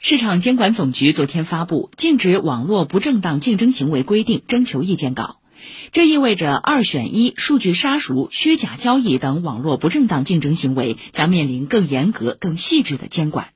市场监管总局昨天发布禁止网络不正当竞争行为规定征求意见稿。这意味着二选一数据杀熟虚假交易等网络不正当竞争行为将面临更严格更细致的监管。